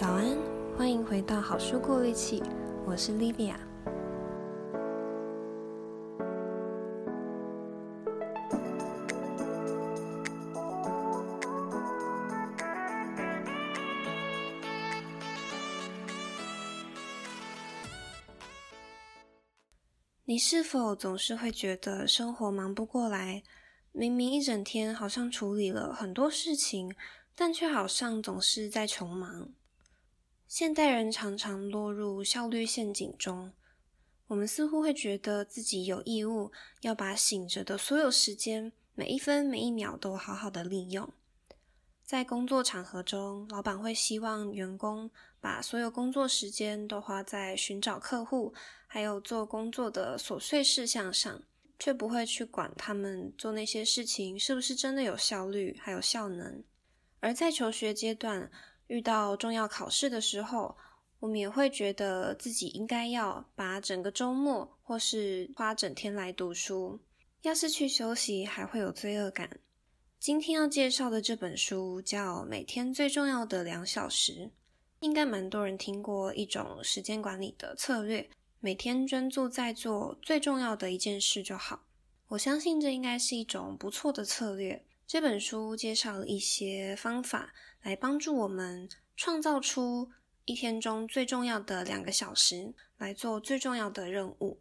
早安，欢迎回到好书过滤器，我是 Livia。你是否总是会觉得生活忙不过来？明明一整天好像处理了很多事情，但却好像总是在穷忙。现代人常常落入效率陷阱中，我们似乎会觉得自己有义务要把醒着的所有时间，每一分每一秒都好好的利用。在工作场合中，老板会希望员工把所有工作时间都花在寻找客户，还有做工作的琐碎事项上，却不会去管他们做那些事情是不是真的有效率，还有效能。而在求学阶段，遇到重要考试的时候，我们也会觉得自己应该要把整个周末或是花整天来读书。要是去休息，还会有罪恶感。今天要介绍的这本书叫《每天最重要的两小时》，应该蛮多人听过一种时间管理的策略，每天专注在做最重要的一件事就好。我相信这应该是一种不错的策略。这本书介绍了一些方法，来帮助我们创造出一天中最重要的两个小时，来做最重要的任务。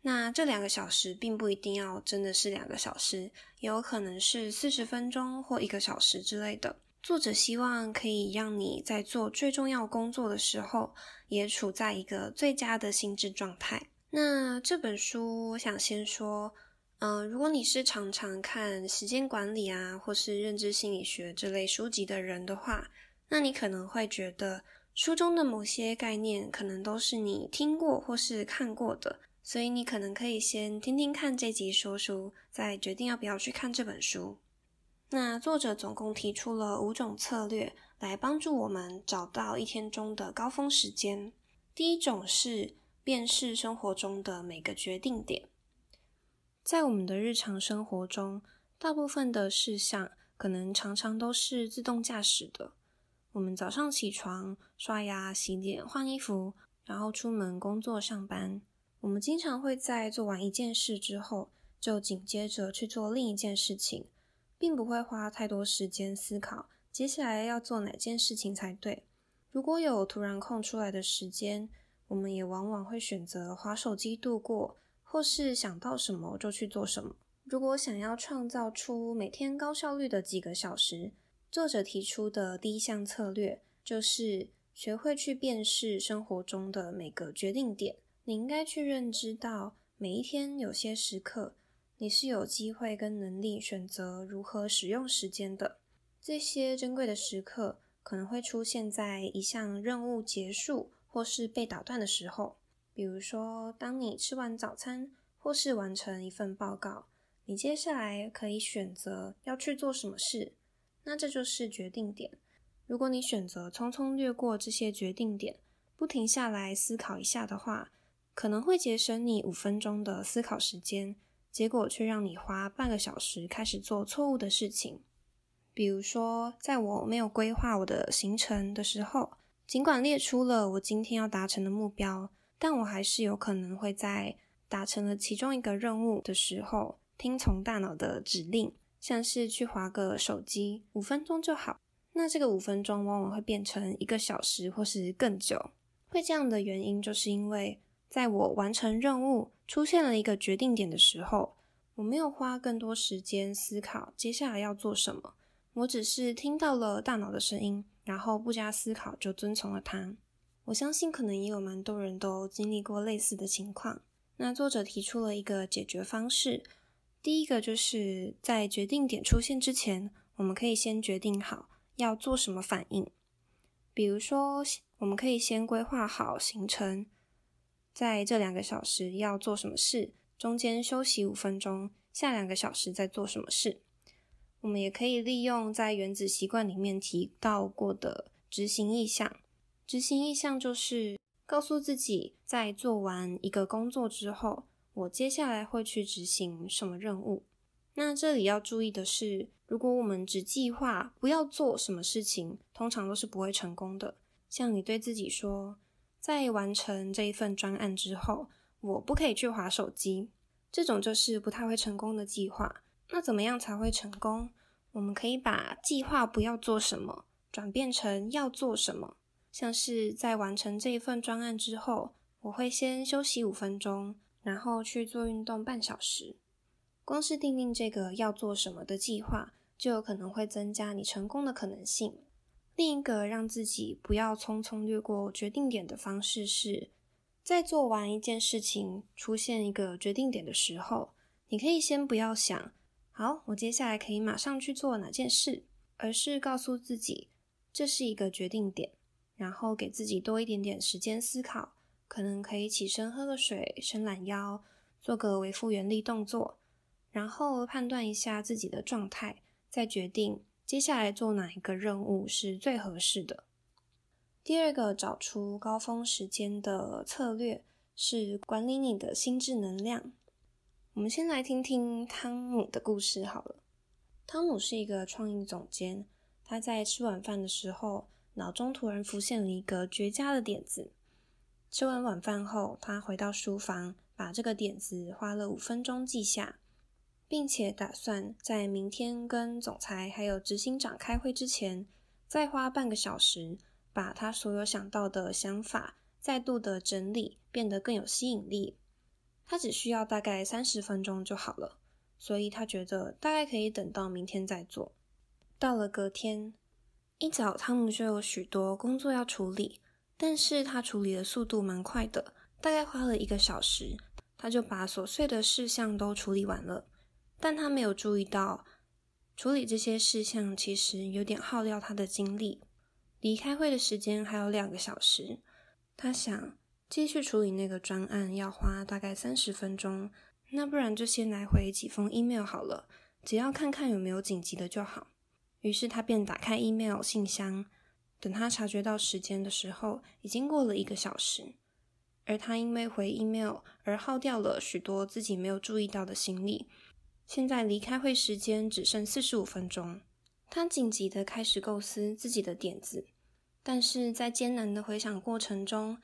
那这两个小时并不一定要真的是两个小时，也有可能是四十分钟或一个小时之类的。作者希望可以让你在做最重要工作的时候，也处在一个最佳的心智状态。那这本书，我想先说。嗯、如果你是常常看时间管理啊，或是认知心理学这类书籍的人的话，那你可能会觉得书中的某些概念可能都是你听过或是看过的，所以你可能可以先听听看这集说书，再决定要不要去看这本书。那作者总共提出了五种策略来帮助我们找到一天中的高峰时间。第一种是辨识生活中的每个决定点。在我们的日常生活中，大部分的事项可能常常都是自动驾驶的。我们早上起床、刷牙、洗脸、换衣服，然后出门工作上班。我们经常会在做完一件事之后，就紧接着去做另一件事情，并不会花太多时间思考接下来要做哪件事情才对。如果有突然空出来的时间，我们也往往会选择滑手机度过。或是想到什么就去做什么。如果想要创造出每天高效率的几个小时，作者提出的第一项策略就是学会去辨识生活中的每个决定点。你应该去认知到，每一天有些时刻，你是有机会跟能力选择如何使用时间的。这些珍贵的时刻可能会出现在一项任务结束或是被打断的时候。比如说，当你吃完早餐，或是完成一份报告，你接下来可以选择要去做什么事。那这就是决定点。如果你选择匆匆略过这些决定点，不停下来思考一下的话，可能会节省你五分钟的思考时间，结果却让你花半个小时开始做错误的事情。比如说，在我没有规划我的行程的时候，尽管列出了我今天要达成的目标。但我还是有可能会在达成了其中一个任务的时候，听从大脑的指令，像是去划个手机，五分钟就好。那这个五分钟往往会变成一个小时或是更久。会这样的原因，就是因为在我完成任务、出现了一个决定点的时候，我没有花更多时间思考接下来要做什么，我只是听到了大脑的声音，然后不加思考就遵从了它。我相信可能也有蛮多人都经历过类似的情况。那作者提出了一个解决方式，第一个就是在决定点出现之前，我们可以先决定好要做什么反应。比如说，我们可以先规划好行程，在这两个小时要做什么事，中间休息五分钟，下两个小时再做什么事。我们也可以利用在原子习惯里面提到过的执行意向。执行意向就是告诉自己，在做完一个工作之后，我接下来会去执行什么任务。那这里要注意的是，如果我们只计划不要做什么事情，通常都是不会成功的。像你对自己说，在完成这一份专案之后，我不可以去划手机。这种就是不太会成功的计划。那怎么样才会成功？我们可以把计划不要做什么，转变成要做什么。像是在完成这一份专案之后，我会先休息五分钟，然后去做运动半小时。光是订定这个要做什么的计划，就有可能会增加你成功的可能性。另一个让自己不要匆匆略过决定点的方式是，在做完一件事情，出现一个决定点的时候，你可以先不要想，好，我接下来可以马上去做哪件事，而是告诉自己，这是一个决定点，然后给自己多一点点时间思考，可能可以起身喝个水，伸懒腰，做个微复原力动作，然后判断一下自己的状态，再决定接下来做哪一个任务是最合适的。第二个找出高峰时间的策略是管理你的心智能量。我们先来听听汤姆的故事好了。汤姆是一个创意总监，他在吃晚饭的时候，脑中突然浮现了一个绝佳的点子。吃完晚饭后，他回到书房，把这个点子花了五分钟记下，并且打算在明天跟总裁还有执行长开会之前，再花半个小时。把他所有想到的想法再度的整理，变得更有吸引力。他只需要大概三十分钟就好了，所以他觉得大概可以等到明天再做。到了隔天一早，汤姆就有许多工作要处理，但是他处理的速度蛮快的，大概花了一个小时，他就把琐碎的事项都处理完了。但他没有注意到，处理这些事项其实有点耗掉他的精力。离开会的时间还有两个小时，他想继续处理那个专案要花大概三十分钟，那不然就先来回几封 email 好了，只要看看有没有紧急的就好。于是他便打开 email 信箱，等他察觉到时间的时候，已经过了一个小时，而他因为回 email 而耗掉了许多自己没有注意到的心力。现在离开会时间只剩四十五分钟。他紧急的开始构思自己的点子，但是在艰难的回想过程中，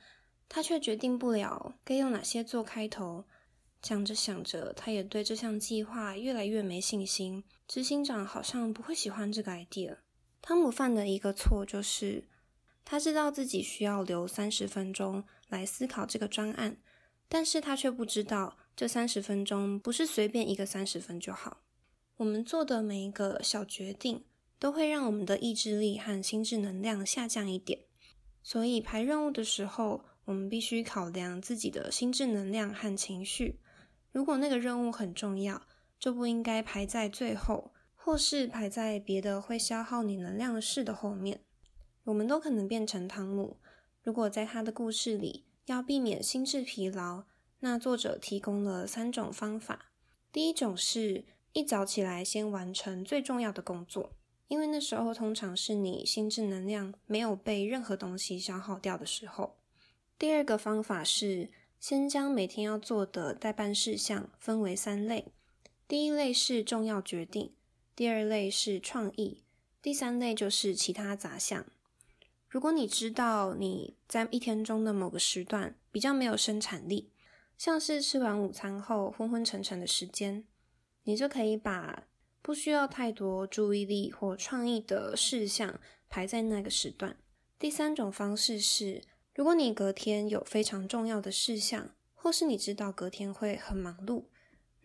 他却决定不了该用哪些做开头。想着想着，他也对这项计划越来越没信心。执行长好像不会喜欢这个 idea。汤姆犯的一个错就是，他知道自己需要留三十分钟来思考这个专案，但是他却不知道这三十分钟不是随便一个三十分就好。我们做的每一个小决定，都会让我们的意志力和心智能量下降一点，所以排任务的时候，我们必须考量自己的心智能量和情绪。如果那个任务很重要，就不应该排在最后，或是排在别的会消耗你能量的事的后面。我们都可能变成汤姆。如果在他的故事里要避免心智疲劳，那作者提供了三种方法。第一种是一早起来先完成最重要的工作。因为那时候通常是你心智能量没有被任何东西消耗掉的时候。第二个方法是先将每天要做的待办事项分为三类，第一类是重要决定，第二类是创意，第三类就是其他杂项。如果你知道你在一天中的某个时段比较没有生产力，像是吃完午餐后昏昏沉沉的时间，你就可以把不需要太多注意力或创意的事项排在那个时段。第三种方式是，如果你隔天有非常重要的事项，或是你知道隔天会很忙碌，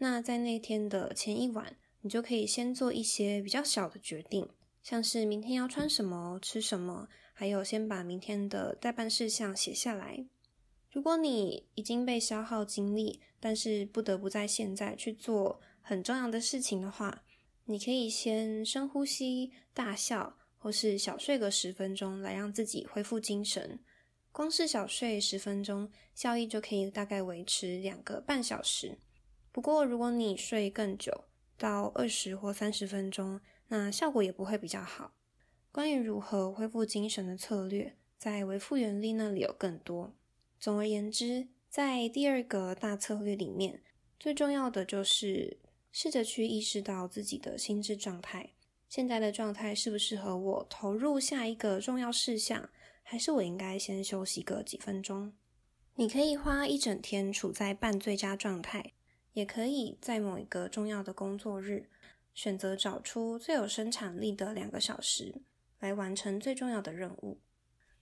那在那天的前一晚，你就可以先做一些比较小的决定，像是明天要穿什么、吃什么，还有先把明天的待办事项写下来。如果你已经被消耗精力，但是不得不在现在去做很重要的事情的话，你可以先深呼吸、大笑，或是小睡个十分钟，来让自己恢复精神。光是小睡十分钟，效益就可以大概维持两个半小时。不过，如果你睡更久，到二十或三十分钟，那效果也不会比较好。关于如何恢复精神的策略，在维复原力那里有更多。总而言之，在第二个大策略里面，最重要的就是。试着去意识到自己的心智状态，现在的状态适不适合我投入下一个重要事项，还是我应该先休息个几分钟？你可以花一整天处在半最佳状态，也可以在某一个重要的工作日，选择找出最有生产力的两个小时，来完成最重要的任务。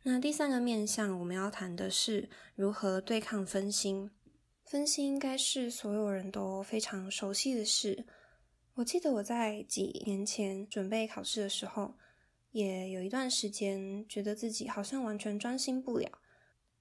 那第三个面向，我们要谈的是如何对抗分心。分心应该是所有人都非常熟悉的事。我记得我在几年前准备考试的时候，也有一段时间觉得自己好像完全专心不了。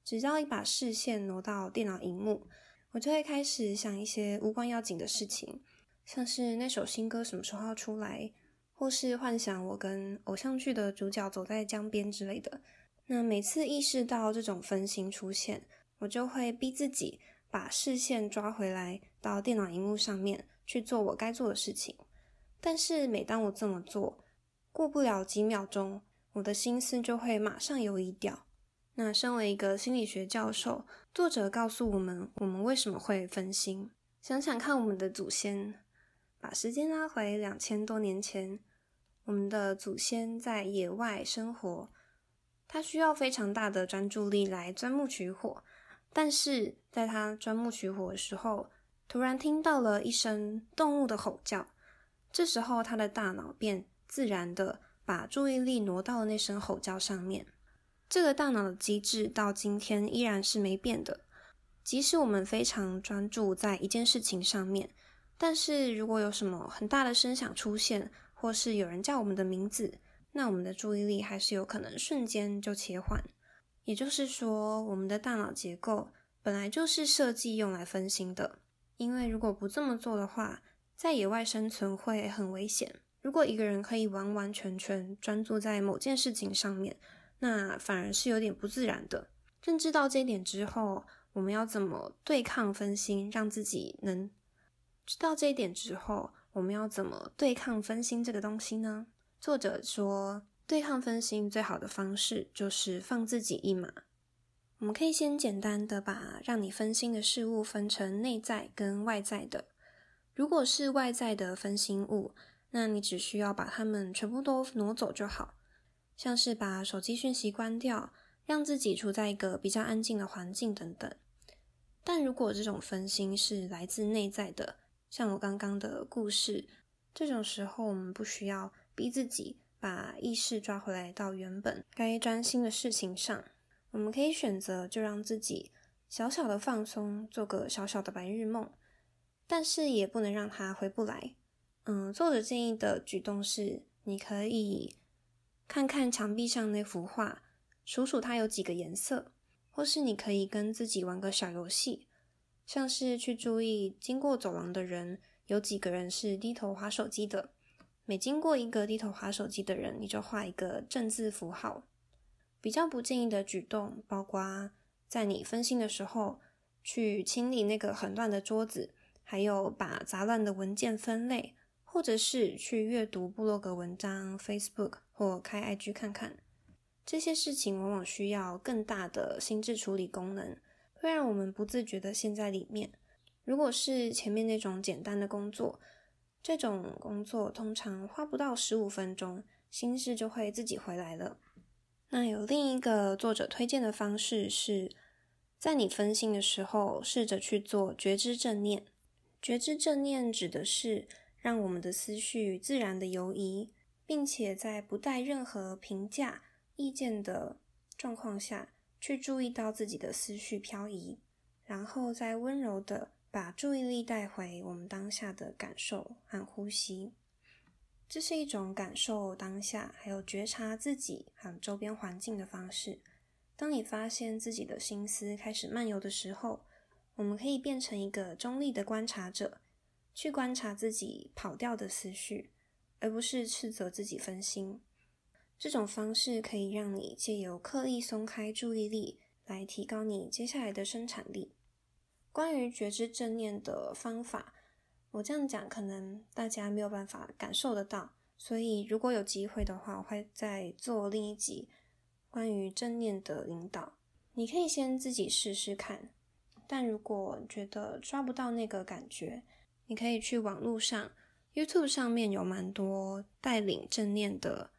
只要一把视线挪到电脑荧幕，我就会开始想一些无关要紧的事情，像是那首新歌什么时候要出来，或是幻想我跟偶像剧的主角走在江边之类的。那每次意识到这种分心出现，我就会逼自己把视线抓回来到电脑荧幕上面去做我该做的事情。但是每当我这么做，过不了几秒钟，我的心思就会马上游移掉。那身为一个心理学教授，作者告诉我们，我们为什么会分心？想想看，我们的祖先，把时间拉回两千多年前，我们的祖先在野外生活。他需要非常大的专注力来钻木取火，但是在他钻木取火的时候，突然听到了一声动物的吼叫，这时候他的大脑便自然的把注意力挪到了那声吼叫上面。这个大脑的机制到今天依然是没变的，即使我们非常专注在一件事情上面，但是如果有什么很大的声响出现，或是有人叫我们的名字，那我们的注意力还是有可能瞬间就切换，也就是说，我们的大脑结构本来就是设计用来分心的。因为如果不这么做的话，在野外生存会很危险。如果一个人可以完完全全专注在某件事情上面，那反而是有点不自然的。认知到这一点之后，我们要怎么对抗分心，让自己能知道这一点之后，我们要怎么对抗分心这个东西呢？作者说，对抗分心最好的方式就是放自己一马。我们可以先简单的把让你分心的事物分成内在跟外在的。如果是外在的分心物，那你只需要把它们全部都挪走就好，像是把手机讯息关掉，让自己处在一个比较安静的环境等等。但如果这种分心是来自内在的，像我刚刚的故事，这种时候我们不需要。逼自己把意识抓回来到原本该专心的事情上。我们可以选择就让自己小小的放松，做个小小的白日梦，但是也不能让它回不来。嗯，作者建议的举动是，你可以看看墙壁上那幅画，数数它有几个颜色，或是你可以跟自己玩个小游戏，像是去注意经过走廊的人，有几个人是低头划手机的。每经过一个低头划手机的人，你就画一个正字符号。比较不建议的举动，包括在你分心的时候，去清理那个很乱的桌子，还有把杂乱的文件分类，或者是去阅读部落格文章、Facebook 或开 IG 看看。这些事情往往需要更大的心智处理功能，会让我们不自觉地陷在里面。如果是前面那种简单的工作，这种工作通常花不到十五分钟，心事就会自己回来了。那有另一个作者推荐的方式是，在你分心的时候，试着去做觉知正念。觉知正念指的是让我们的思绪自然的游移，并且在不带任何评价、意见的状况下去注意到自己的思绪漂移，然后再温柔的。把注意力带回我们当下的感受和呼吸，这是一种感受当下，还有觉察自己和周边环境的方式。当你发现自己的心思开始漫游的时候，我们可以变成一个中立的观察者，去观察自己跑掉的思绪，而不是斥责自己分心。这种方式可以让你借由刻意松开注意力，来提高你接下来的生产力。关于觉知正念的方法，我这样讲可能大家没有办法感受得到，所以如果有机会的话，我会再做另一集关于正念的引导。你可以先自己试试看，但如果觉得抓不到那个感觉，你可以去网络上，YouTube 上面有蛮多带领正念的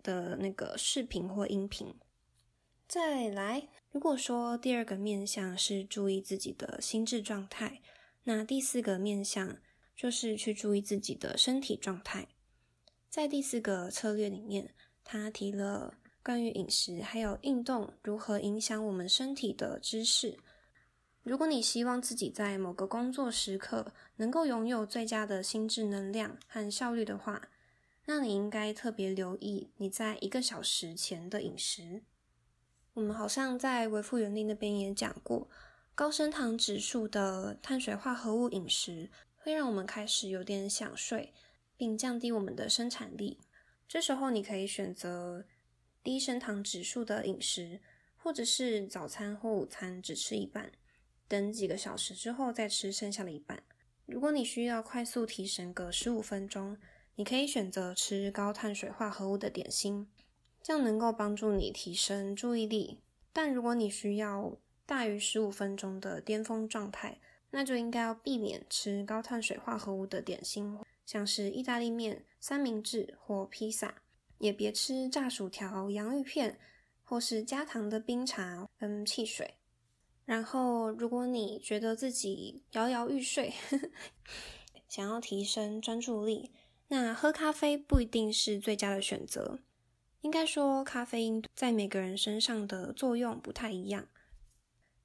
的那个视频或音频。再来，如果说第二个面向是注意自己的心智状态，那第四个面向就是去注意自己的身体状态。在第四个策略里面，他提了关于饮食还有运动如何影响我们身体的知识。如果你希望自己在某个工作时刻能够拥有最佳的心智能量和效率的话，那你应该特别留意你在一个小时前的饮食。我们好像在维富原力那边也讲过，高升糖指数的碳水化合物饮食会让我们开始有点想睡，并降低我们的生产力。这时候你可以选择低升糖指数的饮食，或者是早餐或午餐只吃一半。等几个小时之后再吃剩下的一半。如果你需要快速提神个十五分钟，你可以选择吃高碳水化合物的点心，这样能够帮助你提升注意力。但如果你需要大于十五分钟的巅峰状态，那就应该要避免吃高碳水化合物的点心，像是意大利面、三明治或披萨，也别吃炸薯条、洋芋片，或是加糖的冰茶跟汽水。然后，如果你觉得自己摇摇欲睡，想要提升专注力，那喝咖啡不一定是最佳的选择。应该说，咖啡因在每个人身上的作用不太一样。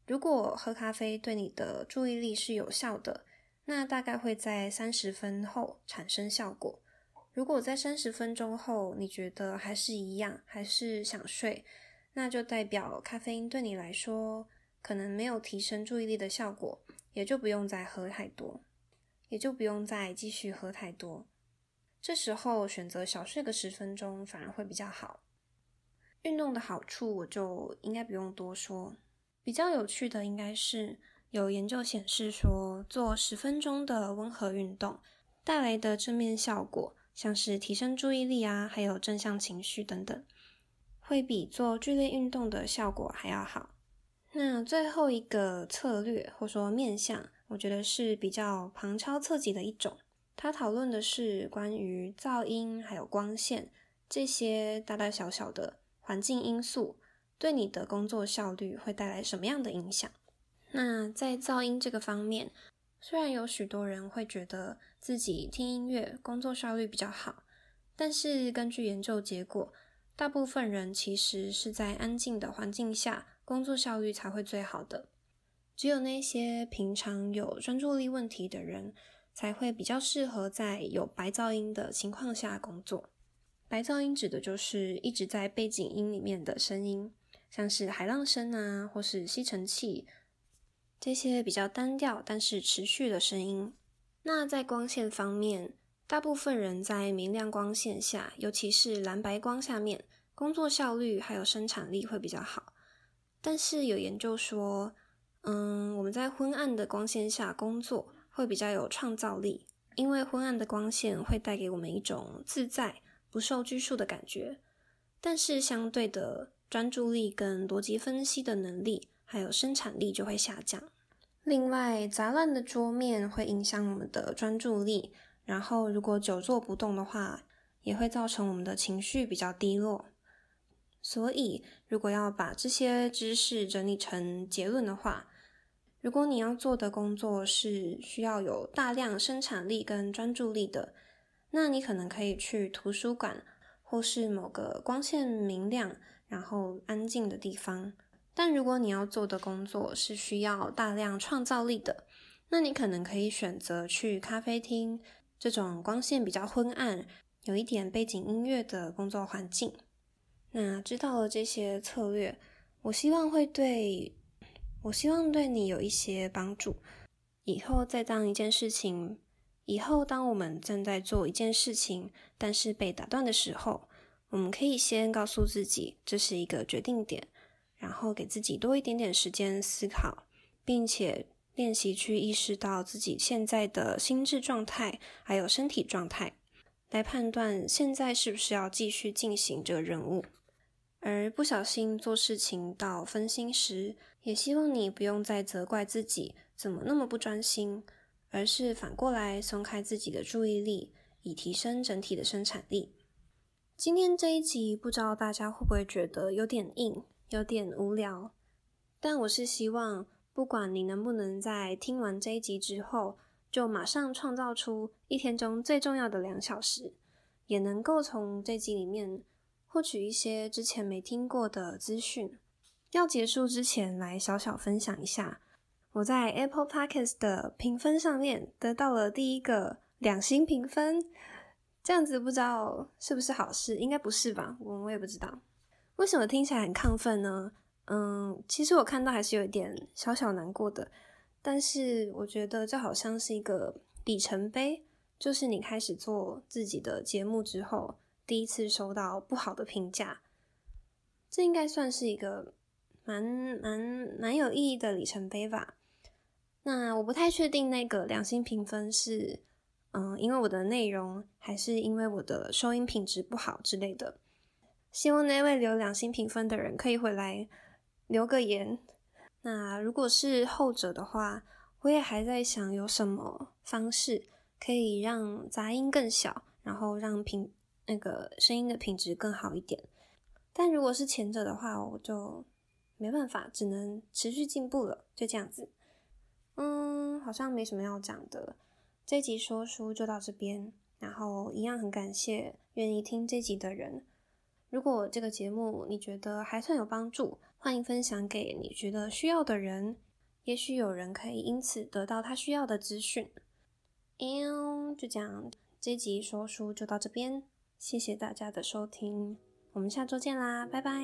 如果喝咖啡对你的注意力是有效的，那大概会在三十分后产生效果。如果在三十分钟后你觉得还是一样，还是想睡，那就代表咖啡因对你来说，可能没有提升注意力的效果，也就不用再喝太多，也就不用再继续喝太多。这时候选择小睡个十分钟反而会比较好。运动的好处我就应该不用多说。比较有趣的应该是有研究显示说，做十分钟的温和运动带来的正面效果，像是提升注意力啊，还有正向情绪等等，会比做剧烈运动的效果还要好。那最后一个策略，或说面向，我觉得是比较旁敲侧击的一种。它讨论的是关于噪音还有光线这些大大小小的环境因素，对你的工作效率会带来什么样的影响。那在噪音这个方面，虽然有许多人会觉得自己听音乐工作效率比较好，但是根据研究结果，大部分人其实是在安静的环境下。工作效率才会最好的。只有那些平常有专注力问题的人，才会比较适合在有白噪音的情况下工作。白噪音指的就是一直在背景音里面的声音，像是海浪声啊，或是吸尘器，这些比较单调但是持续的声音。那在光线方面，大部分人在明亮光线下，尤其是蓝白光下面，工作效率还有生产力会比较好。但是有研究说，嗯，我们在昏暗的光线下工作会比较有创造力，因为昏暗的光线会带给我们一种自在、不受拘束的感觉。但是相对的，专注力跟逻辑分析的能力还有生产力就会下降。另外，杂乱的桌面会影响我们的专注力，然后如果久坐不动的话，也会造成我们的情绪比较低落。所以，如果要把这些知识整理成结论的话，如果你要做的工作是需要有大量生产力跟专注力的，那你可能可以去图书馆或是某个光线明亮、然后安静的地方。但如果你要做的工作是需要大量创造力的，那你可能可以选择去咖啡厅这种光线比较昏暗、有一点背景音乐的工作环境。那知道了这些策略，我希望会对，我希望对你有一些帮助。以后再当一件事情，以后当我们正在做一件事情，但是被打断的时候，我们可以先告诉自己这是一个决定点，然后给自己多一点点时间思考，并且练习去意识到自己现在的心智状态还有身体状态，来判断现在是不是要继续进行这个任务。而不小心做事情到分心时，也希望你不用再责怪自己怎么那么不专心，而是反过来松开自己的注意力，以提升整体的生产力。今天这一集，不知道大家会不会觉得有点硬，有点无聊。但我是希望，不管你能不能在听完这一集之后，就马上创造出一天中最重要的两小时，也能够从这集里面获取一些之前没听过的资讯。要结束之前，来小小分享一下，我在 Apple Podcast 的评分上面得到了第一个两星评分。这样子不知道是不是好事？应该不是吧？我我也不知道。为什么听起来很亢奋呢？嗯，其实我看到还是有一点小小难过的。但是我觉得这好像是一个里程碑，就是你开始做自己的节目之后，第一次收到不好的评价。这应该算是一个蛮蛮蛮有意义的里程碑吧。那我不太确定那个两星评分是。嗯，因为我的内容还是因为我的收音品质不好之类的，希望那位留两星评分的人可以回来留个言。那如果是后者的话，我也还在想有什么方式可以让杂音更小，然后让评那个声音的品质更好一点。但如果是前者的话，我就没办法，只能持续进步了，就这样子。嗯，好像没什么要讲的。这集说书就到这边，然后一样很感谢愿意听这集的人。如果这个节目你觉得还算有帮助，欢迎分享给你觉得需要的人，也许有人可以因此得到他需要的资讯。嗯，就这样，这集说书就到这边，谢谢大家的收听，我们下周见啦，拜拜。